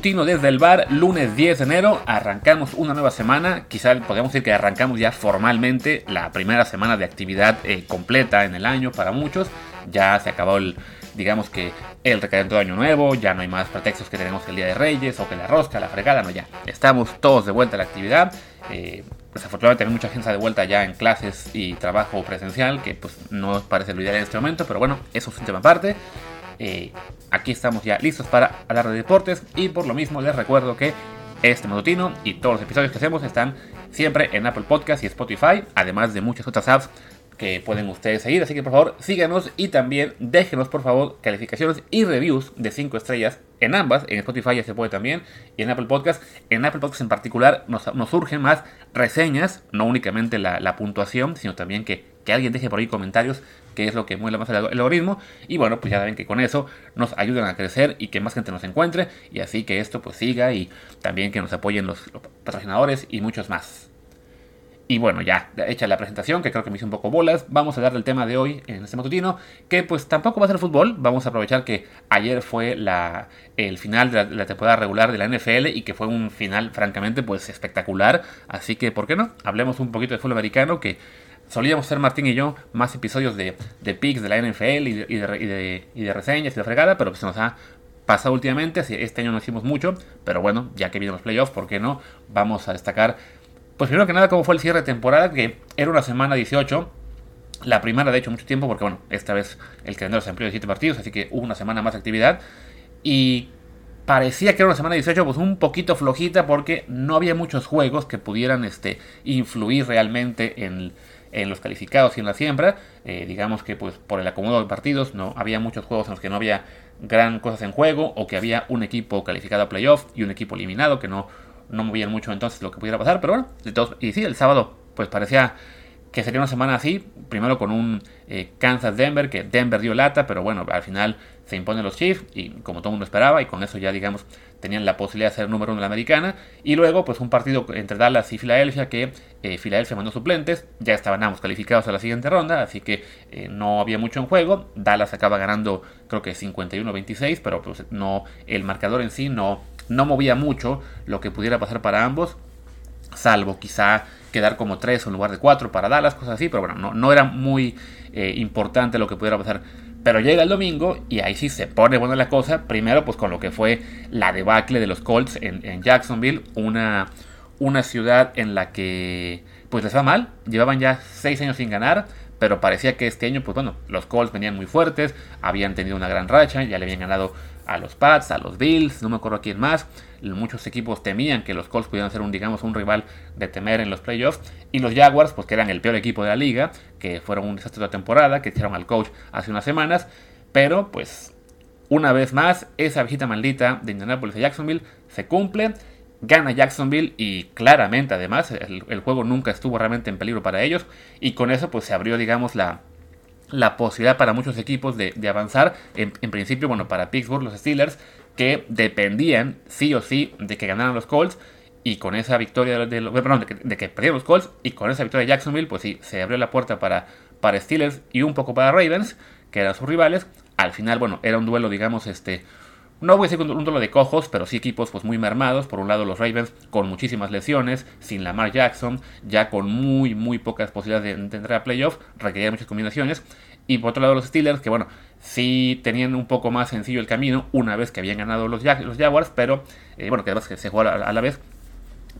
matutino desde el bar, lunes 10 de enero. Arrancamos una nueva semana. Quizá podríamos decir que arrancamos ya formalmente la primera semana de actividad eh, completa en el año para muchos. Ya se acabó el, digamos que el recadento de Año Nuevo. Ya no hay más pretextos que tenemos el Día de Reyes o que la rosca, la fregada. No, ya. Estamos todos de vuelta a la actividad. Eh, desafortunadamente hay mucha gente de vuelta ya en clases y trabajo presencial, que pues no parece lo ideal en este momento, pero bueno, eso es un tema aparte. Eh, aquí estamos ya listos para hablar de deportes. Y por lo mismo les recuerdo que este matutino y todos los episodios que hacemos están siempre en Apple Podcast y Spotify, además de muchas otras apps que pueden ustedes seguir. Así que por favor síganos y también déjenos por favor calificaciones y reviews de 5 estrellas en ambas. En Spotify ya se puede también y en Apple Podcast. En Apple Podcast en particular nos, nos surgen más reseñas, no únicamente la, puntuación, sino también que, que alguien deje por ahí comentarios que es lo que mueve más el algoritmo. Y bueno, pues ya saben que con eso nos ayudan a crecer y que más gente nos encuentre. Y así que esto pues siga y también que nos apoyen los, patrocinadores y muchos más. Y bueno, ya hecha la presentación, que creo que me hice un poco bolas, vamos a dar el tema de hoy en este matutino, que pues tampoco va a ser fútbol, vamos a aprovechar que ayer fue la, el final de la, temporada regular de la NFL y que fue un final francamente pues espectacular, así que ¿por qué no? Hablemos un poquito de fútbol americano, que solíamos ser Martín y yo más episodios de, de picks de la NFL y de, y, de, y de, reseñas y de fregada, pero pues se nos ha pasado últimamente. Este año no hicimos mucho, pero bueno, ya que vienen los playoffs, ¿por qué no? Vamos a destacar, pues primero que nada, cómo fue el cierre de temporada, que era una semana 18. La primera, de hecho, mucho tiempo, porque bueno, esta vez el calendario se amplió de 7 partidos, así que hubo una semana más de actividad. Y parecía que era una semana 18 pues un poquito flojita porque no había muchos juegos que pudieran este, influir realmente en, en los calificados y en la siembra. Eh, digamos que pues por el acomodo de partidos no había muchos juegos en los que no había gran cosas en juego o que había un equipo calificado a playoff y un equipo eliminado que no, no movían mucho entonces lo que pudiera pasar. Pero bueno, de todos, y sí, el sábado pues parecía que sería una semana así, primero con un eh, Kansas-Denver, que Denver dio lata, pero bueno, al final se imponen los Chiefs y como todo el mundo esperaba y con eso ya digamos tenían la posibilidad de ser número uno de la americana y luego pues un partido entre Dallas y Filadelfia que eh, Filadelfia mandó suplentes ya estaban ambos calificados a la siguiente ronda así que eh, no había mucho en juego Dallas acaba ganando creo que 51-26 pero pues no el marcador en sí no no movía mucho lo que pudiera pasar para ambos salvo quizá quedar como 3 en lugar de 4 para Dallas, cosas así, pero bueno, no, no era muy eh, importante lo que pudiera pasar. Pero llega el domingo y ahí sí se pone buena la cosa. Primero, pues con lo que fue la debacle de los Colts en, Jacksonville, una, una ciudad en la que pues les va mal. Llevaban ya 6 años sin ganar, pero parecía que este año, pues bueno, los Colts venían muy fuertes, habían tenido una gran racha, ya le habían ganado a los Pats, a los Bills, no me acuerdo quién más muchos equipos temían que los Colts pudieran ser un, digamos, un rival de temer en los playoffs. Y los Jaguars, pues que eran el peor equipo de la liga, que fueron un desastre de la temporada, que echaron al coach hace unas semanas. Pero pues, una vez más, esa visita maldita de Indianapolis a Jacksonville se cumple. Gana Jacksonville y claramente además el, juego nunca estuvo realmente en peligro para ellos. Y con eso pues se abrió, digamos, la, la posibilidad para muchos equipos de, avanzar. En, en, principio, bueno, para Pittsburgh, los Steelers que dependían sí o sí de que ganaran los Colts y con esa victoria de, perdón, de, que, perdieron los Colts y con esa victoria de Jacksonville, pues sí, se abrió la puerta para, para Steelers y un poco para Ravens, que eran sus rivales. Al final, bueno, era un duelo, digamos, este, no voy a decir un duelo de cojos, pero sí equipos pues muy mermados. Por un lado los Ravens con muchísimas lesiones, sin Lamar Jackson, ya con muy muy pocas posibilidades de, entrar a playoffs, requerían muchas combinaciones. Y por otro lado los Steelers, que bueno, sí tenían un poco más sencillo el camino una vez que habían ganado los, Jaguars, pero eh, bueno, que además se jugó a, la vez.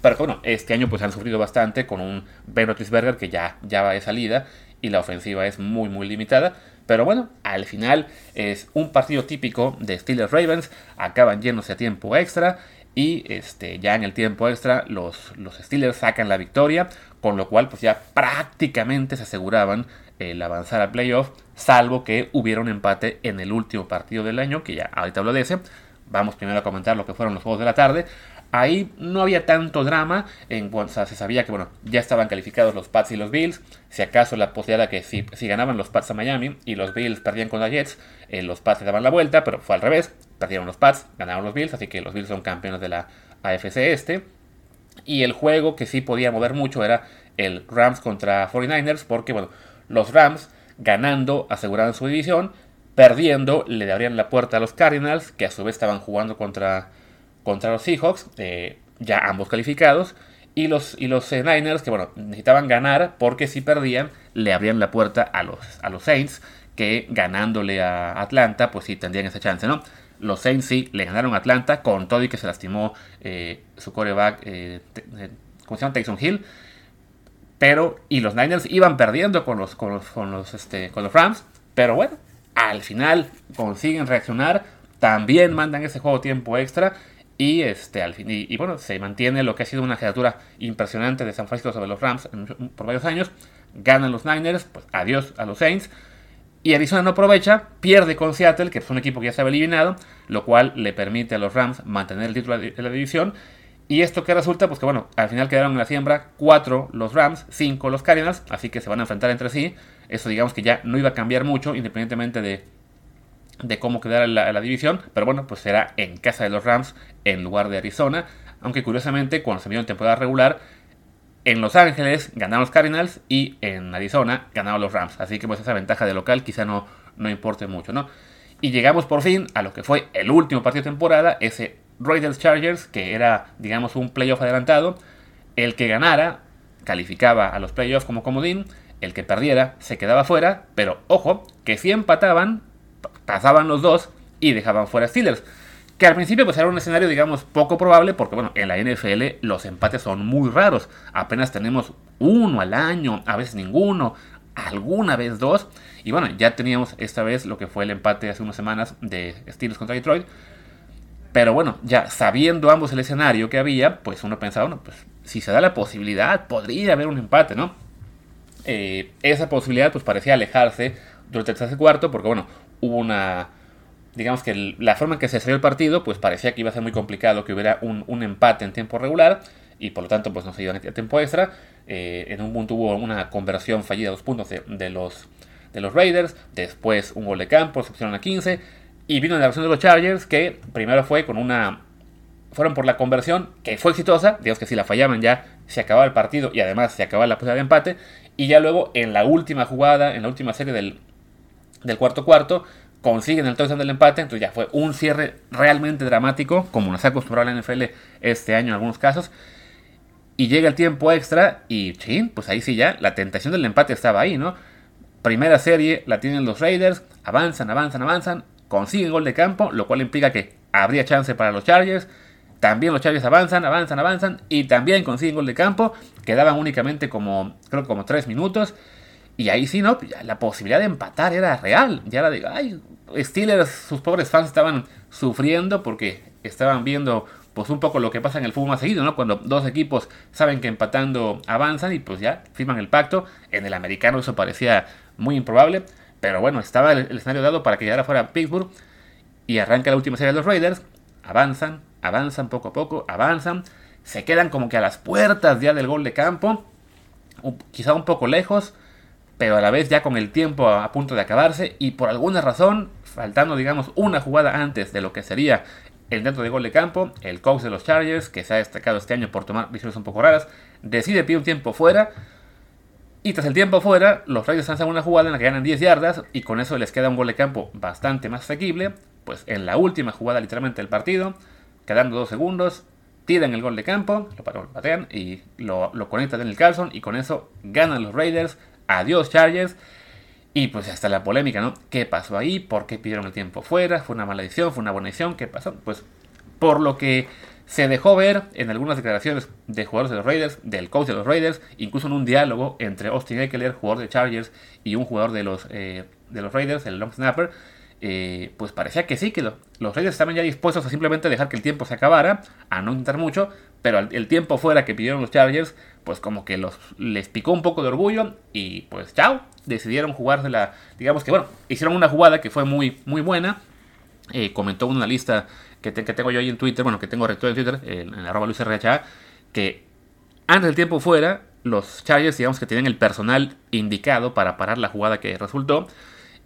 Pero bueno, este año pues han sufrido bastante con un Ben Roethlisberger que ya, ya va de salida y la ofensiva es muy muy limitada. Pero bueno, al final es un partido típico de Steelers Ravens, acaban llenos a tiempo extra y este, ya en el tiempo extra los, los Steelers sacan la victoria, con lo cual pues ya prácticamente se aseguraban el avanzar al playoff, salvo que hubiera un empate en el último partido del año, que ya ahorita hablo de ese. Vamos primero a comentar lo que fueron los juegos de la tarde. Ahí no había tanto drama, en se sabía que bueno, ya estaban calificados los Pats y los Bills. Si acaso la posibilidad que si, ganaban los Pats a Miami y los Bills perdían con los Jets, eh, los Pats le daban la vuelta, pero fue al revés. Perdieron los Pats, ganaron los Bills, así que los Bills son campeones de la AFC este. Y el juego que sí podía mover mucho era el Rams contra 49ers, porque bueno, los Rams, ganando, aseguraban su división. Perdiendo, le darían la puerta a los Cardinals, que a su vez estaban jugando contra, contra los Seahawks, eh, ya ambos calificados. Y los, y los eh, Niners, que bueno, necesitaban ganar porque si perdían, le abrían la puerta a los, a los Saints, que ganándole a Atlanta, pues sí tendrían esa chance, ¿no? Los Saints sí le ganaron a Atlanta con todo y que se lastimó eh, su coreback, eh, ¿cómo se llama? Tyson Hill. Pero, y los Niners iban perdiendo con los, con los, este, con los Rams. Pero bueno, al final consiguen reaccionar. También mandan ese juego tiempo extra. Y, este, al fin, y, bueno, se mantiene lo que ha sido una jefatura impresionante de San Francisco sobre los Rams por varios años. Ganan los Niners, pues adiós a los Saints. Y Arizona no aprovecha, pierde con Seattle, que es un equipo que ya estaba eliminado, lo cual le permite a los Rams mantener el título de la división. Y esto que resulta, pues que bueno, al final quedaron en la siembra 4 los Rams, 5 los Cardinals, así que se van a enfrentar entre sí. Eso digamos que ya no iba a cambiar mucho, independientemente de, de cómo quedara la, división. Pero bueno, pues será en casa de los Rams en lugar de Arizona. Aunque curiosamente, cuando se vio en temporada regular, en Los Ángeles ganaron los Cardinals y en Arizona ganaron los Rams. Así que pues esa ventaja de local quizá no, no importe mucho, ¿no? Y llegamos por fin a lo que fue el último partido de temporada, ese Raiders Chargers, que era, digamos, un playoff adelantado. El que ganara calificaba a los playoffs como comodín, el que perdiera se quedaba fuera, pero ojo, que si empataban, pasaban los dos y dejaban fuera Steelers. Que al principio pues era un escenario digamos poco probable porque bueno, en la NFL los empates son muy raros. Apenas tenemos uno al año, a veces ninguno, alguna vez dos. Y bueno, ya teníamos esta vez lo que fue el empate hace unas semanas de Steelers contra Detroit. Pero bueno, ya sabiendo ambos el escenario que había, pues uno pensaba, bueno, pues si se da la posibilidad, podría haber un empate, ¿no? Eh, esa posibilidad pues parecía alejarse durante el tercer cuarto porque bueno, hubo una digamos que la forma en que se salió el partido, pues parecía que iba a ser muy complicado que hubiera un, empate en tiempo regular y por lo tanto pues no se iba a tiempo extra. Eh, en un punto hubo una conversión fallida de dos puntos de, los, de los Raiders, después un gol de campo, pusieron a 15 y vino la versión de los Chargers que primero fue con una... Fueron por la conversión que fue exitosa, digamos que si la fallaban ya se acababa el partido y además se acababa la posibilidad de empate. Y ya luego en la última jugada, en la última serie del, del cuarto cuarto, consiguen el touchdown del empate, entonces ya fue un cierre realmente dramático, como nos ha acostumbrado la NFL este año en algunos casos. Y llega el tiempo extra y, chin, pues ahí sí ya, la tentación del empate estaba ahí, ¿no? Primera serie la tienen los Raiders, avanzan, avanzan, avanzan, consiguen gol de campo, lo cual implica que habría chance para los Chargers. También los Chargers avanzan, avanzan, avanzan y también consiguen gol de campo. Quedaban únicamente como, creo como 3 minutos. Y ahí sí, ¿no? La posibilidad de empatar era real. Ya era de, ay, Steelers, sus pobres fans estaban sufriendo porque estaban viendo pues un poco lo que pasa en el fútbol más seguido, ¿no? Cuando dos equipos saben que empatando avanzan y pues ya firman el pacto. En el americano eso parecía muy improbable, pero bueno, estaba el, escenario dado para que llegara fuera Pittsburgh y arranca la última serie de los Raiders. Avanzan, avanzan poco a poco, avanzan, se quedan como que a las puertas ya del gol de campo, quizá un poco lejos, pero a la vez ya con el tiempo a, punto de acabarse y por alguna razón, faltando digamos una jugada antes de lo que sería el dentro de gol de campo, el coach de los Chargers, que se ha destacado este año por tomar decisiones un poco raras, decide pedir un tiempo fuera. Y tras el tiempo fuera, los Raiders hacen una jugada en la que ganan 10 yardas y con eso les queda un gol de campo bastante más asequible. Pues en la última jugada literalmente del partido, quedando 2 segundos, tiran el gol de campo, lo patean y lo, lo conectan en el Carlson y con eso ganan los Raiders Adiós Chargers. Y pues hasta la polémica, ¿no? ¿Qué pasó ahí? ¿Por qué pidieron el tiempo fuera? ¿Fue una mala decisión? ¿Fue una buena decisión? ¿Qué pasó? Pues por lo que se dejó ver en algunas declaraciones de jugadores de los Raiders, del coach de los Raiders, incluso en un diálogo entre Austin Eckler, jugador de Chargers, y un jugador de los, eh, de los Raiders, el long snapper, eh, pues parecía que sí, que los Raiders estaban ya dispuestos a simplemente dejar que el tiempo se acabara, a no intentar mucho, pero el tiempo fuera que pidieron los Chargers, pues como que los, les picó un poco de orgullo y pues chao, decidieron jugársela, digamos que bueno, hicieron una jugada que fue muy, muy buena, eh, comentó una lista que, que, tengo yo ahí en Twitter, bueno, que tengo recto en Twitter, en, en arroba LuisRHA, que antes del tiempo fuera, los Chargers digamos que tenían el personal indicado para parar la jugada que resultó,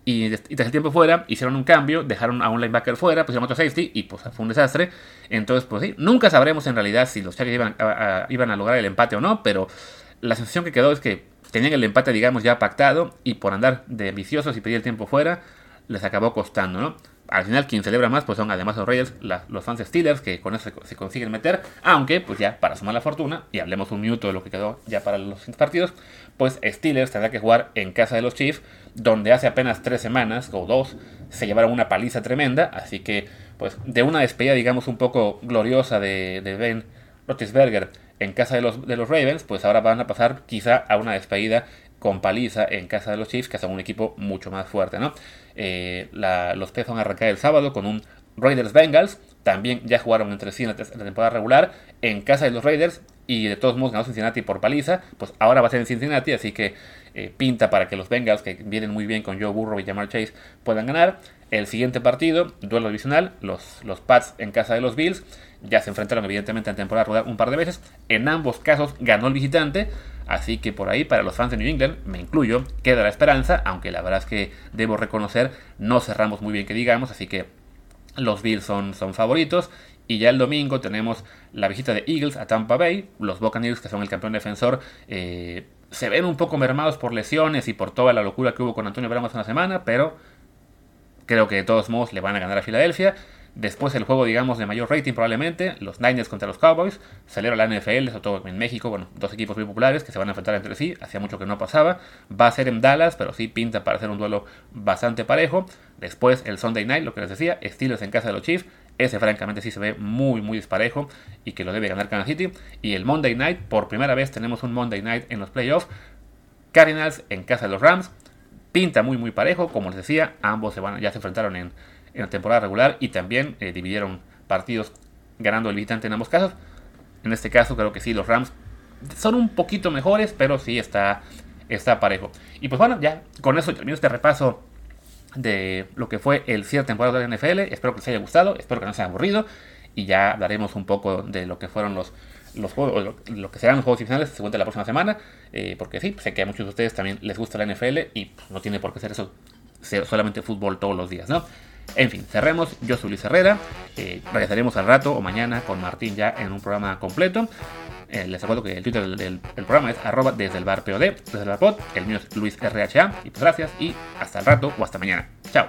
y, tras el tiempo fuera, hicieron un cambio, dejaron a un linebacker fuera, pusieron otro safety y pues fue un desastre. Entonces, pues sí, nunca sabremos en realidad si los Chargers iban a, iban a lograr el empate o no, pero la sensación que quedó es que tenían el empate, digamos, ya pactado y por andar de viciosos y pedir el tiempo fuera, les acabó costando, ¿no? al final quien celebra más pues son además los Raiders, los fans Steelers que con eso se, consiguen meter, aunque pues ya para sumar la fortuna, y hablemos un minuto de lo que quedó ya para los partidos, pues Steelers tendrá que jugar en casa de los Chiefs, donde hace apenas tres semanas o dos se llevaron una paliza tremenda, así que pues de una despedida digamos un poco gloriosa de, de Ben Roethlisberger en casa de los, de los Ravens, pues ahora van a pasar quizá a una despedida con paliza en casa de los Chiefs, que son un equipo mucho más fuerte, ¿no? Eh, los Pets van a arrancar el sábado con un Raiders Bengals. También ya jugaron entre sí en la, temporada regular en casa de los Raiders y de todos modos ganó Cincinnati por paliza. Pues ahora va a ser en Cincinnati, así que eh, pinta para que los Bengals, que vienen muy bien con Joe Burrow y Jamar Chase, puedan ganar. El siguiente partido, duelo divisional, los, los Pats en casa de los Bills. Ya se enfrentaron evidentemente en temporada regular un par de veces. En ambos casos ganó el visitante. Así que por ahí, para los fans de New England, me incluyo, queda la esperanza, aunque la verdad es que debo reconocer, no cerramos muy bien que digamos, así que los Bills son, son favoritos. Y ya el domingo tenemos la visita de Eagles a Tampa Bay. Los Buccaneers, que son el campeón defensor, eh, se ven un poco mermados por lesiones y por toda la locura que hubo con Antonio Brown hace una semana, pero creo que de todos modos le van a ganar a Filadelfia. Después el juego, digamos, de mayor rating probablemente, los Niners contra los Cowboys. Celebra la NFL, sobre todo en México, bueno, dos equipos muy populares que se van a enfrentar entre sí. Hacía mucho que no pasaba. Va a ser en Dallas, pero sí pinta para ser un duelo bastante parejo. Después el Sunday Night, lo que les decía, Steelers en casa de los Chiefs. Ese francamente sí se ve muy, muy disparejo y que lo debe ganar Kansas City. Y el Monday Night, por primera vez tenemos un Monday Night en los playoffs. Cardinals en casa de los Rams. Pinta muy, muy parejo. Como les decía, ambos se van, ya se enfrentaron en en la temporada regular y también eh, dividieron partidos ganando el visitante en ambos casos. En este caso creo que sí, los Rams son un poquito mejores, pero sí está, está parejo. Y pues bueno, ya con eso termino este repaso de lo que fue el cierre temporada de la NFL. Espero que les haya gustado, espero que no se haya aburrido. Y ya hablaremos un poco de lo que fueron los, los juegos, lo, que serán los juegos finales según la próxima semana. Eh, porque sí, sé que a muchos de ustedes también les gusta la NFL y pues, no tiene por qué ser eso, ser solamente fútbol todos los días, ¿no? En fin, cerremos. Yo soy Luis Herrera. Eh, regresaremos al rato o mañana con Martín ya en un programa completo. Eh, les recuerdo que el Twitter del, programa es arroba desde el bar POD, desde el bar pod. El mío es Luis RHA. Y pues gracias y hasta el rato o hasta mañana. Chao.